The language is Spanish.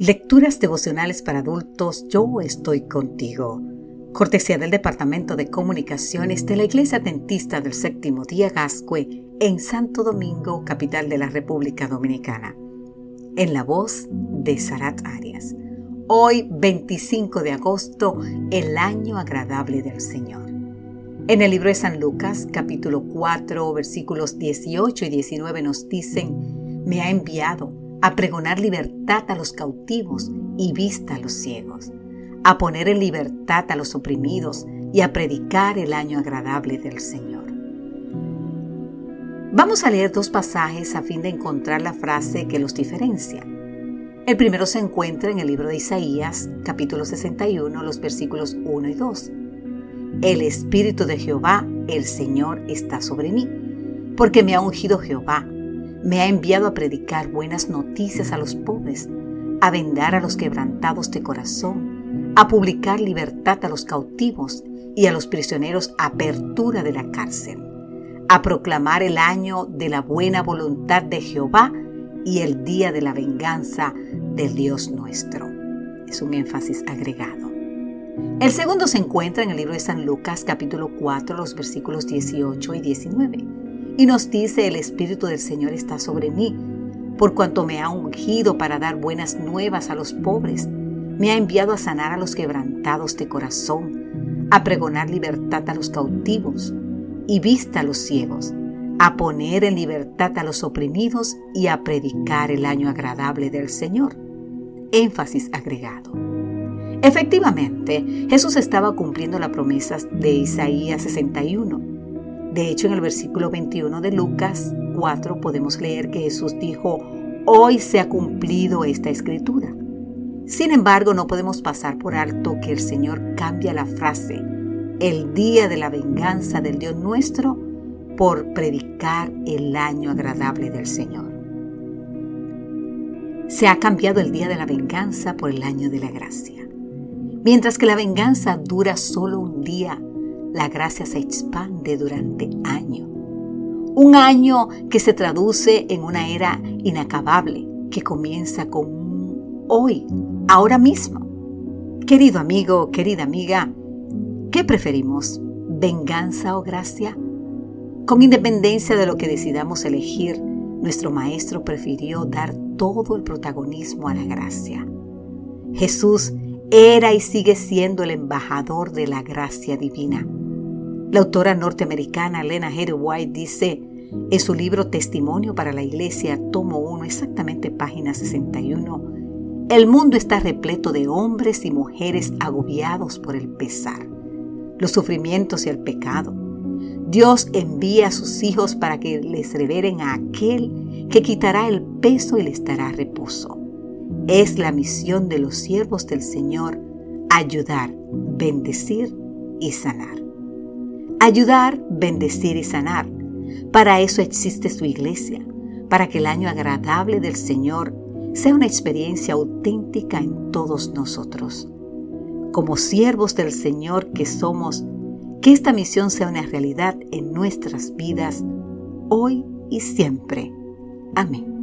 Lecturas devocionales para adultos, yo estoy contigo. Cortesía del Departamento de Comunicaciones de la Iglesia Dentista del Séptimo Día Gascue en Santo Domingo, capital de la República Dominicana. En la voz de Sarat Arias. Hoy, 25 de agosto, el año agradable del Señor. En el libro de San Lucas, capítulo 4, versículos 18 y 19 nos dicen, me ha enviado a pregonar libertad a los cautivos y vista a los ciegos, a poner en libertad a los oprimidos y a predicar el año agradable del Señor. Vamos a leer dos pasajes a fin de encontrar la frase que los diferencia. El primero se encuentra en el libro de Isaías, capítulo 61, los versículos 1 y 2. El Espíritu de Jehová, el Señor, está sobre mí, porque me ha ungido Jehová me ha enviado a predicar buenas noticias a los pobres, a vendar a los quebrantados de corazón, a publicar libertad a los cautivos y a los prisioneros apertura de la cárcel, a proclamar el año de la buena voluntad de Jehová y el día de la venganza del Dios nuestro. Es un énfasis agregado. El segundo se encuentra en el libro de San Lucas capítulo 4, los versículos 18 y 19 y nos dice, el Espíritu del Señor está sobre mí, por cuanto me ha ungido para dar buenas nuevas a los pobres, me ha enviado a sanar a los quebrantados de corazón, a pregonar libertad a los cautivos y vista a los ciegos, a poner en libertad a los oprimidos y a predicar el año agradable del Señor. Énfasis agregado. Efectivamente, Jesús estaba cumpliendo la promesa de Isaías 61 de hecho, en el versículo 21 de Lucas 4 podemos leer que Jesús dijo, hoy se ha cumplido esta escritura. Sin embargo, no podemos pasar por alto que el Señor cambia la frase, el día de la venganza del Dios nuestro, por predicar el año agradable del Señor. Se ha cambiado el día de la venganza por el año de la gracia. Mientras que la venganza dura solo un día, la gracia se expande durante años. Un año que se traduce en una era inacabable que comienza con hoy, ahora mismo. Querido amigo, querida amiga, ¿qué preferimos? ¿Venganza o gracia? Con independencia de lo que decidamos elegir, nuestro Maestro prefirió dar todo el protagonismo a la gracia. Jesús era y sigue siendo el embajador de la gracia divina. La autora norteamericana Lena Headey White dice en su libro Testimonio para la Iglesia, tomo 1, exactamente página 61, el mundo está repleto de hombres y mujeres agobiados por el pesar, los sufrimientos y el pecado. Dios envía a sus hijos para que les revelen a aquel que quitará el peso y les dará reposo. Es la misión de los siervos del Señor ayudar, bendecir y sanar. Ayudar, bendecir y sanar. Para eso existe su iglesia, para que el año agradable del Señor sea una experiencia auténtica en todos nosotros. Como siervos del Señor que somos, que esta misión sea una realidad en nuestras vidas, hoy y siempre. Amén.